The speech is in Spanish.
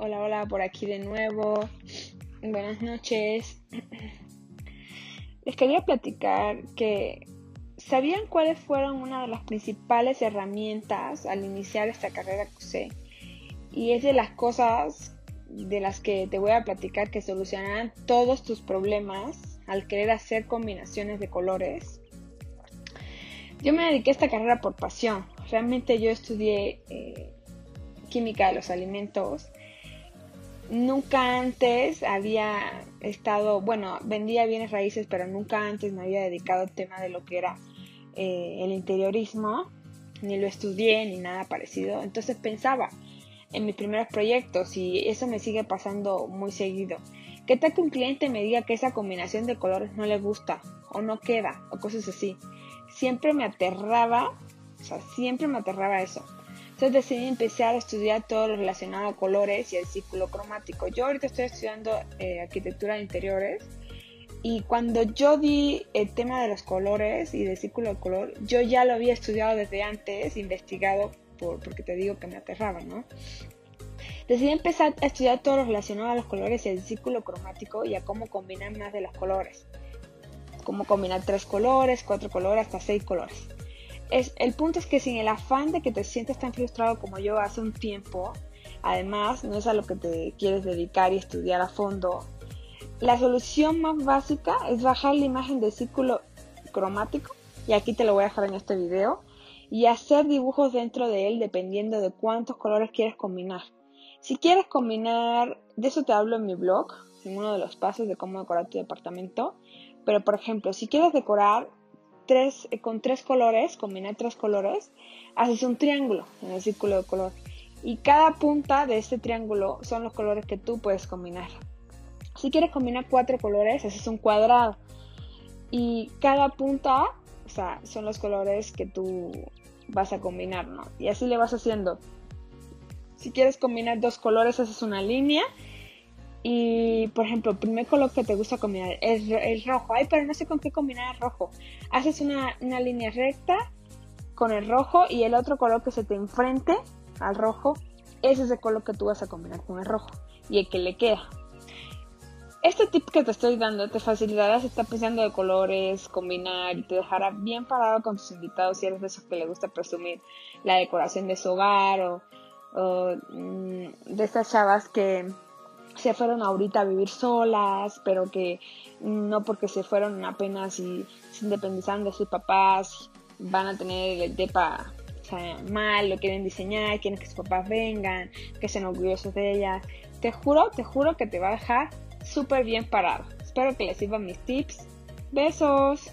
hola por aquí de nuevo. Buenas noches. Les quería platicar que ¿sabían cuáles fueron una de las principales herramientas al iniciar esta carrera que usé? Y es de las cosas de las que te voy a platicar que solucionarán todos tus problemas al querer hacer combinaciones de colores. Yo me dediqué a esta carrera por pasión. Realmente yo estudié eh, química de los alimentos. Nunca antes había estado, bueno, vendía bienes raíces, pero nunca antes me había dedicado al tema de lo que era eh, el interiorismo, ni lo estudié, ni nada parecido. Entonces pensaba en mis primeros proyectos y eso me sigue pasando muy seguido. ¿Qué tal que un cliente me diga que esa combinación de colores no le gusta o no queda o cosas así? Siempre me aterraba, o sea, siempre me aterraba eso. Entonces decidí empezar a estudiar todo lo relacionado a colores y el círculo cromático. Yo ahorita estoy estudiando eh, arquitectura de interiores y cuando yo di el tema de los colores y del círculo de color, yo ya lo había estudiado desde antes, investigado, por, porque te digo que me aterraba, ¿no? Decidí empezar a estudiar todo lo relacionado a los colores y el círculo cromático y a cómo combinar más de los colores. Cómo combinar tres colores, cuatro colores, hasta seis colores el punto es que sin el afán de que te sientas tan frustrado como yo hace un tiempo, además no es a lo que te quieres dedicar y estudiar a fondo, la solución más básica es bajar la imagen de círculo cromático, y aquí te lo voy a dejar en este video, y hacer dibujos dentro de él dependiendo de cuántos colores quieres combinar. Si quieres combinar, de eso te hablo en mi blog, en uno de los pasos de cómo decorar tu departamento, pero por ejemplo, si quieres decorar eh, con tres colores, combinar tres colores, haces un triángulo en el círculo de color. Y cada punta de este triángulo son los colores que tú puedes combinar. Si quieres combinar cuatro colores, haces un cuadrado. Y cada punta, o sea, son los colores que tú vas a combinar, ¿no? Y así le vas haciendo. Si quieres combinar dos colores, haces una línea y, por ejemplo, primer color que te gusta combinar es el rojo. Ay, pero no sé con qué combinar el rojo. Haces una, línea recta con el rojo y el otro color que se te enfrente al rojo, ese es el color que tú vas a combinar con el rojo y el que le queda. Este tip que te estoy dando te facilitará si estás pensando de colores, combinar y te dejará bien parado con tus invitados si eres de esos que le gusta presumir la decoración de su hogar o, o mm, de estas chavas que se fueron ahorita a vivir solas, pero que no porque se fueron apenas y se independizaron de sus papás, van a tener el depa mal, lo quieren diseñar, quieren que sus papás vengan, que sean orgullosos de ellas. Te juro, te juro que te va a dejar súper bien parado. Espero que les sirvan mis tips. Besos.